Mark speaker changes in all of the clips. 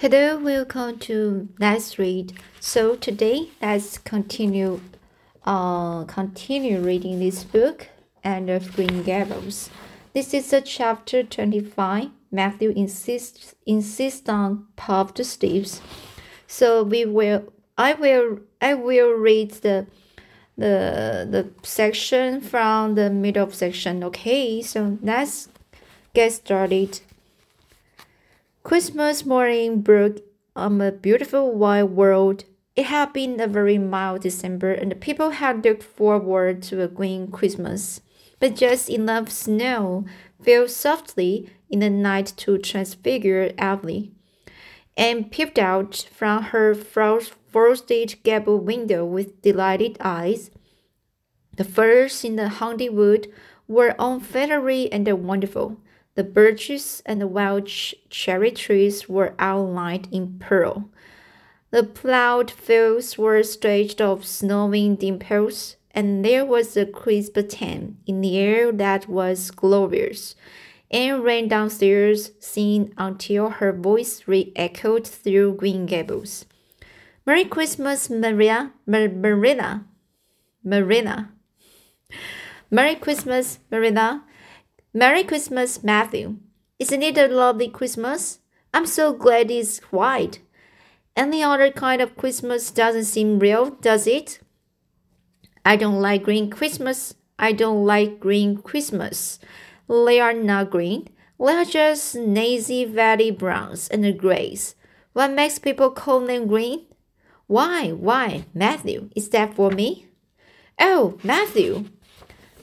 Speaker 1: Hello, welcome to Let's Read. So today, let's continue, uh, continue reading this book Anne of Green Gables. This is a chapter twenty-five. Matthew insists insists on puffed sleeves. So we will, I will, I will read the the the section from the middle of section. Okay, so let's get started. Christmas morning broke on a beautiful white world. It had been a very mild December, and the people had looked forward to a green Christmas. But just enough snow fell softly in the night to transfigure Emily, and peeped out from her frosted gable window with delighted eyes. The firs in the haunted wood were unfeathery and wonderful. The birches and the wild ch cherry trees were outlined in pearl. The plowed fields were stretched of snowing dimples, and there was a crisp tan in the air that was glorious. Anne ran downstairs, singing until her voice re-echoed through Green Gables. Merry Christmas, Maria, Mar Marina, Marina. Merry Christmas, Marina. Merry Christmas, Matthew. Isn't it a lovely Christmas? I'm so glad it's white. Any other kind of Christmas doesn't seem real, does it? I don't like green Christmas. I don't like green Christmas. They are not green. They are just lazy valley browns and grays. What makes people call them green? Why, why, Matthew, is that for me? Oh, Matthew,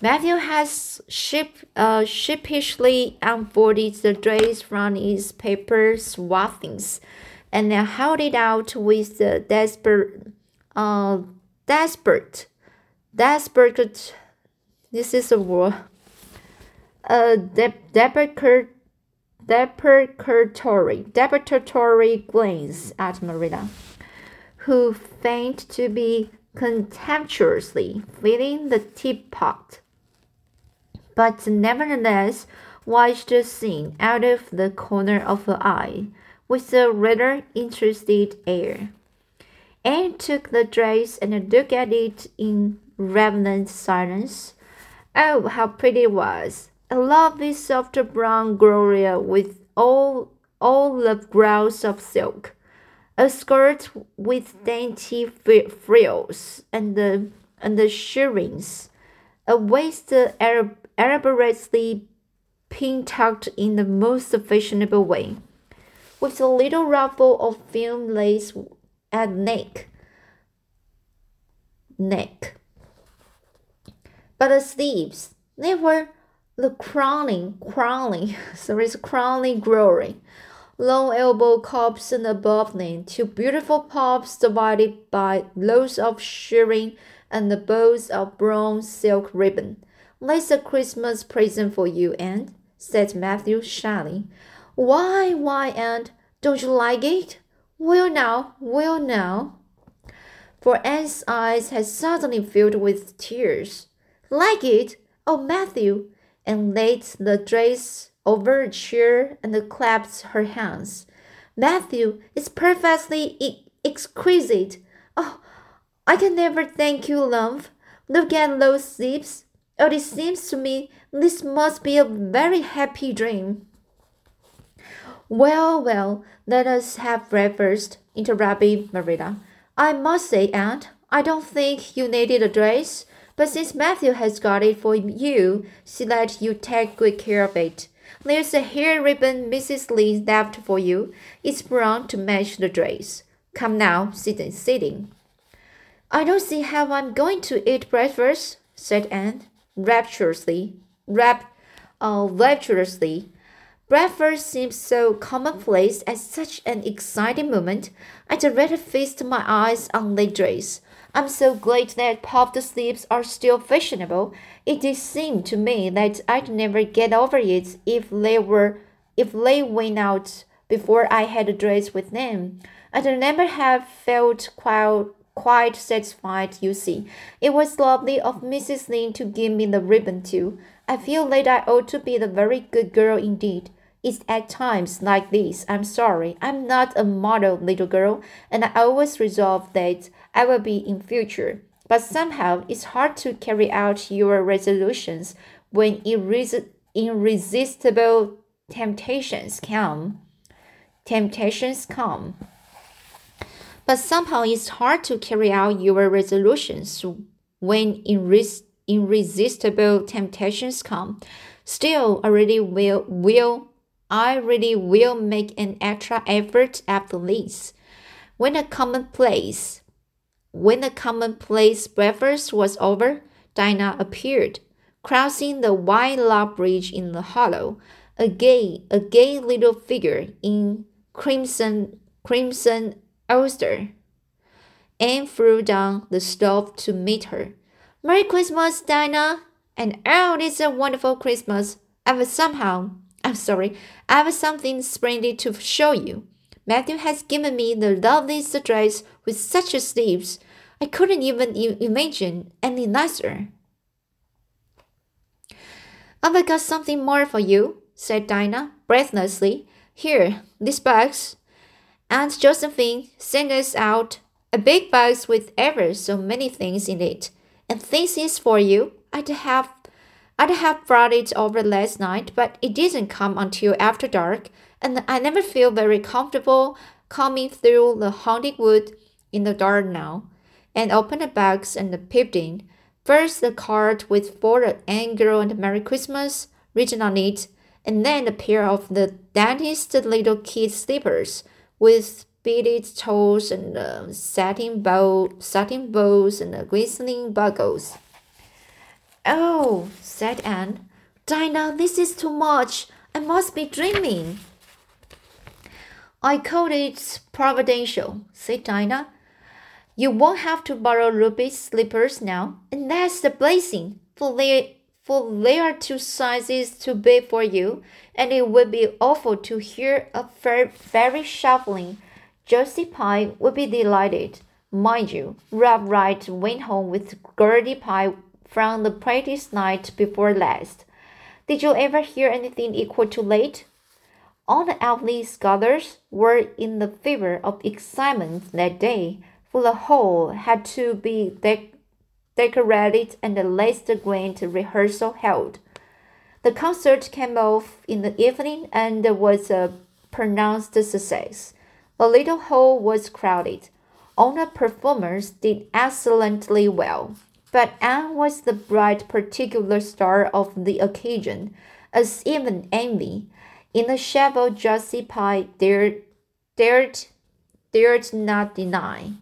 Speaker 1: Matthew has sheep, uh, sheepishly unfolded the dress from its paper swathings and then held it out with the desperate, uh, desperate, desperate, this is a word, a de deprecatory, deprecatory, glance at Marina, who feigned to be contemptuously filling the teapot but nevertheless watched the scene out of the corner of her eye with a rather interested air. Anne took the dress and looked at it in reverent silence. Oh, how pretty it was! A lovely soft brown gloria with all all the grouse of silk, a skirt with dainty frills and the and the shirrings, a waist Arab elaborately pin tucked in the most fashionable way, with a little ruffle of film lace at neck. Neck. But the sleeves, they were the crowning, crowning, sorry, crowning glory. Long elbow cups and above them, two beautiful pops divided by rows of shirring and the bows of brown silk ribbon. That's a Christmas present for you, Anne, said Matthew shyly. Why, why, Anne? Don't you like it? Well, now, well, now. For Anne's eyes had suddenly filled with tears. Like it? Oh, Matthew! Anne laid the dress over a chair and clapped her hands. Matthew, it's perfectly e exquisite. Oh, I can never thank you, love. Look at those sleeves. Oh, it seems to me this must be a very happy dream. Well, well, let us have breakfast, interrupted Marilla. I must say, Anne, I don't think you needed a dress, but since Matthew has got it for you, see that you take good care of it. There's a hair ribbon Mrs. Lee left for you. It's brown to match the dress. Come now, sit sitting. I don't see how I'm going to eat breakfast, said Anne rapturously, rap, uh, rapturously. Breakfast seems so commonplace at such an exciting moment. I'd rather feast my eyes on the dress. I'm so glad that puffed sleeves are still fashionable. It did seem to me that I'd never get over it if they were if they went out before I had a dress with them. I'd never have felt quite quite satisfied, you see. It was lovely of Mrs. Lynde to give me the ribbon too. I feel that I ought to be the very good girl indeed. It's at times like this. I'm sorry. I'm not a model little girl, and I always resolve that I will be in future. But somehow it's hard to carry out your resolutions when irres- irresistible temptations come. Temptations come. But somehow it's hard to carry out your resolutions when irres- irresistible temptations come. Still, I really will will I really will make an extra effort after this. When a commonplace when the commonplace breakfast was over, Dinah appeared, crossing the wide log bridge in the hollow, a gay a gay little figure in crimson crimson ulster. Anne flew down the stove to meet her. Merry Christmas, Dinah! And oh, it's a wonderful Christmas. I've somehow, I'm sorry, I have something splendid to show you. Matthew has given me the loveliest dress with such sleeves. I couldn't even imagine any nicer. Oh, I've got something more for you, said Dinah breathlessly. Here, this box. Aunt Josephine sent us out a big box with ever so many things in it. And this is for you. I'd have I'd have brought it over last night, but it didn't come until after dark, and I never feel very comfortable coming through the haunted wood in the dark now. Anne opened the box and peeped in. First the card with for the angel and Merry Christmas written on it, and then a pair of the daintiest little kid slippers with beaded toes and uh, satin bow, satin bows and uh, glistening buckles. Oh, said Anne. Dinah, this is too much. I must be dreaming. I call it providential, said Dinah. You won't have to borrow Ruby's slippers now, and that's the blessing, for they for they are two sizes too big for you, and it would be awful to hear a very, very shuffling. Josie Pye would be delighted. Mind you, Rob Wright went home with Gertie Pye from the practice night before last. Did you ever hear anything equal to late? All the Avonlea scholars were in the fever of excitement that day, for the hall had to be de decorated and the last grand rehearsal held. The concert came off in the evening and was a pronounced success. The little hall was crowded. All the performers did excellently well, but Anne was the bright particular star of the occasion, as even Envy, in the shadow Josie Pye dared, dared, dared not deny.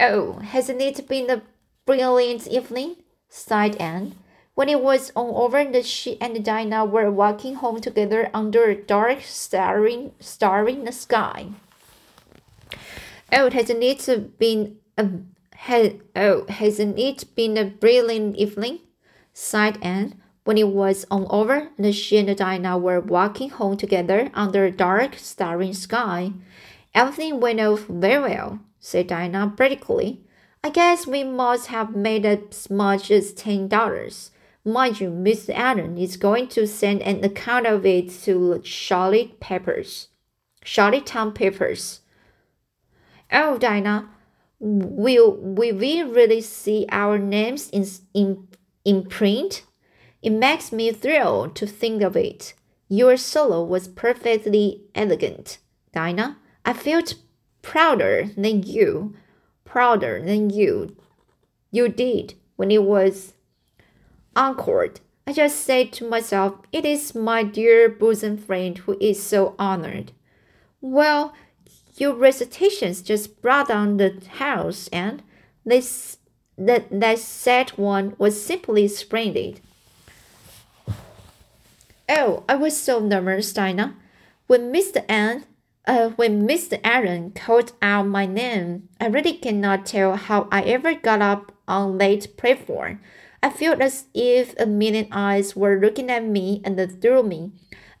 Speaker 1: Oh, hasn't it been a brilliant evening? sighed Anne. When it was all over and she and Dinah were walking home together under a dark, starry, starry sky. Oh, hasn't it been a has, oh, hasn't it been a brilliant evening? sighed Anne. When it was all over and she and Dinah were walking home together under a dark, starry sky. Everything went off very well, said Dinah practically. I guess we must have made as much as ten dollars. Mind you, Mr. Allan is going to send an account of it to Charlotte Papers. Charlottetown Papers. Oh, Dinah, will, will we really see our names in, in, in print? It makes me thrill to think of it. Your solo was perfectly elegant, Dinah. I felt prouder than you prouder than you. You did when it was encored. I just said to myself, it is my dear bosom friend who is so honored. Well, your recitations just brought down the house, and this that that sad one was simply splendid. Oh, I was so nervous, Dinah. When Mr. N uh, when Mr. Aaron called out my name, I really cannot tell how I ever got up on late platform. I felt as if a million eyes were looking at me and through me.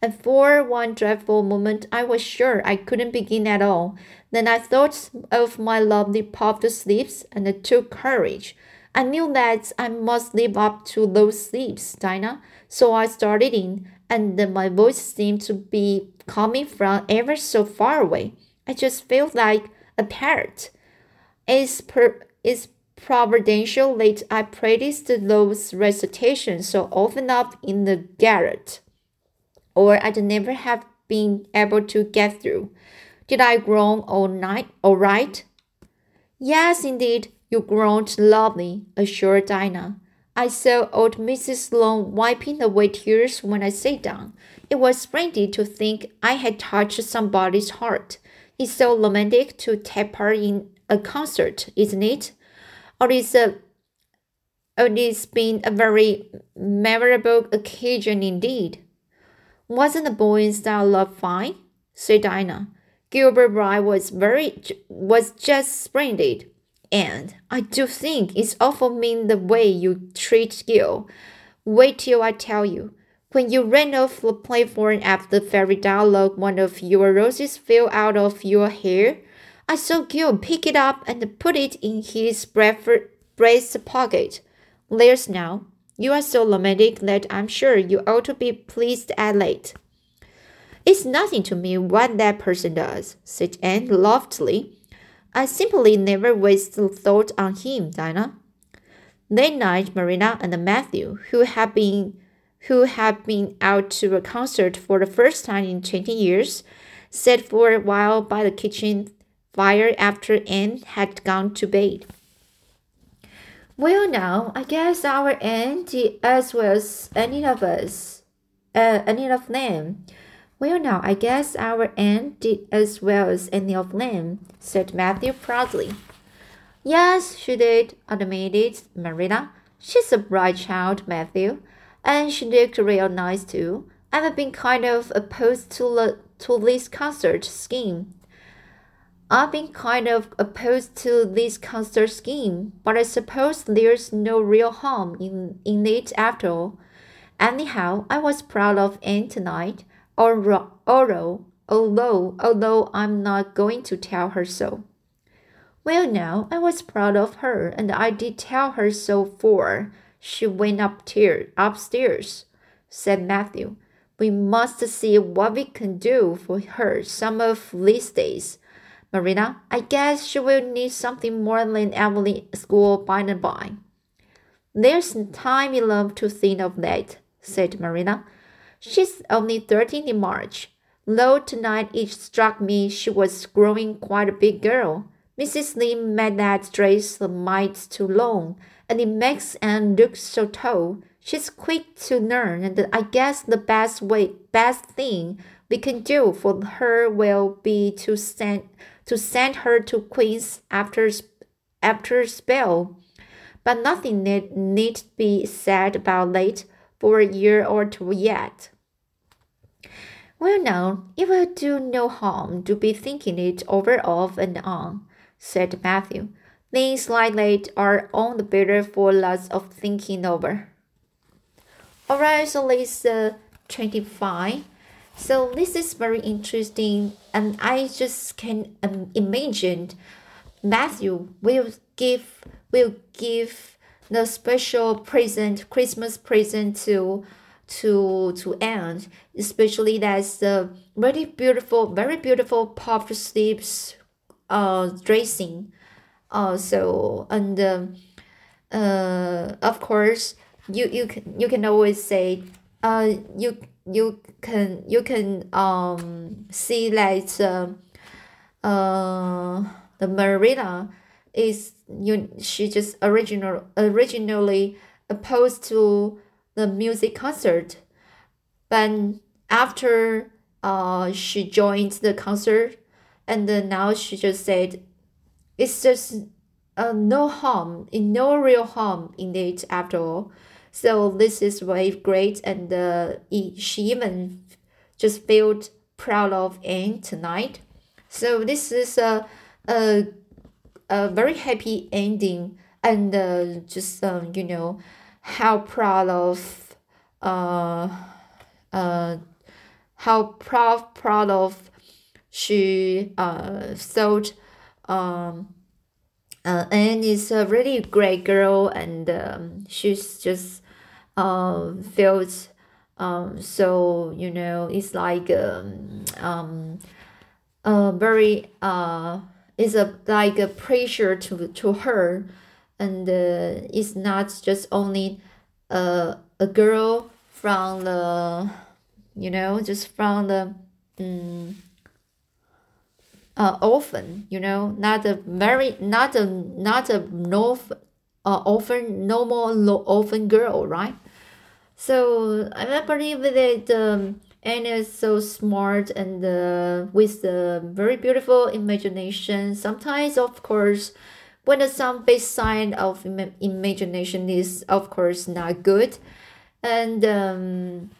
Speaker 1: And for one dreadful moment, I was sure I couldn't begin at all. Then I thought of my lovely puffed sleeves and took courage. I knew that I must live up to those sleeves, Dinah. So I started in, and my voice seemed to be coming from ever so far away. I just feel like a parrot. It's, per, it's providential that I practiced those recitations so often up in the garret, or I'd never have been able to get through. Did I groan all night all right? Yes, indeed, you groaned lovely, assured Dinah. I saw old Mrs. Sloane wiping away tears when I sat down. It was splendid to think I had touched somebody's heart. It's so romantic to take part in a concert, isn't it? Or is uh, a it's been a very memorable occasion indeed. Wasn't the boys' dialogue fine? said Dinah. Gilbert Blythe was very was just splendid. And I do think it's awful mean the way you treat Gil. Wait till I tell you. When you ran off the platform after the fairy dialogue, one of your roses fell out of your hair. I saw Gil pick it up and put it in his breast pocket. There's now. You are so romantic that I'm sure you ought to be pleased at it. It's nothing to me what that person does, said Anne loftily. I simply never waste thought on him, Dinah. That night, Marina and Matthew, who had been who had been out to a concert for the first time in twenty years, sat for a while by the kitchen fire after Anne had gone to bed. Well, now I guess our Anne did as well as any of us, uh, any of them. Well, now, I guess our Anne did as well as any of them, said Matthew proudly. Yes, she did, admitted Marina. She's a bright child, Matthew, and she looked real nice too. I've been kind of opposed to the to this concert scheme. I've been kind of opposed to this concert scheme, but I suppose there's no real harm in, in it after all. Anyhow, I was proud of Anne tonight although, although, although I'm not going to tell her so. Well, now, I was proud of her, and I did tell her so for she went up upstairs, said Matthew. We must see what we can do for her some of these days. Marina, I guess she will need something more than Emily school by and by. There's time enough to think of that, said Marina. She's only 13 in March. Though tonight it struck me she was growing quite a big girl. Mrs. Lee made that dress mite too long, and it makes Anne look so tall. She's quick to learn, and I guess the best way, best thing we can do for her will be to send to send her to Queen's after after spell. But nothing need, need be said about it for a year or two yet. Well, now, it will do no harm to be thinking it over off and on, said Matthew. Things like that are all the better for lots of thinking over. Alright, so let's uh, 25. So this is very interesting, and I just can um, imagine Matthew will give will give the special present, Christmas present to to to Anne, especially that's the very beautiful, very beautiful puff sleeves uh dressing. Uh, so and um, uh, of course you you can you can always say uh you you can you can um see that uh, uh the Marina is you she just original originally opposed to the music concert, but after uh she joined the concert, and then now she just said, it's just uh, no harm, in no real harm in it after all. So this is very great, and uh, she even just felt proud of Anne tonight. So this is a a, a very happy ending, and uh, just um, you know, how proud of uh uh how proud proud of she uh thought um uh, Anne is a really great girl and um, she's just uh, felt um, so you know it's like um, um, uh, very uh, it's a like a pressure to to her, and uh, it's not just only a a girl from the you know just from the um, uh, orphan you know not a very not a not a no uh, orphan normal orphan girl right so I believe that um, Anne is so smart and uh, with a very beautiful imagination. Sometimes, of course, when the some big sign of Im- imagination is, of course, not good. And um,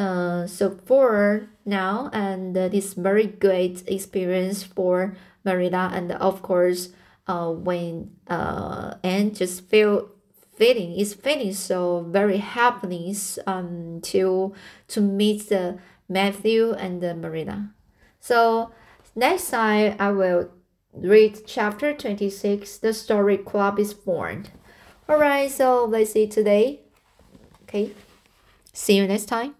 Speaker 1: uh, so for now, and this very great experience for Marilla, and of course, uh, when uh, just feel feeling is feeling so very happiness um to to meet the Matthew and Marina. So next time I will read chapter 26 the story club is formed. Alright, so let's see today. Okay. See you next time.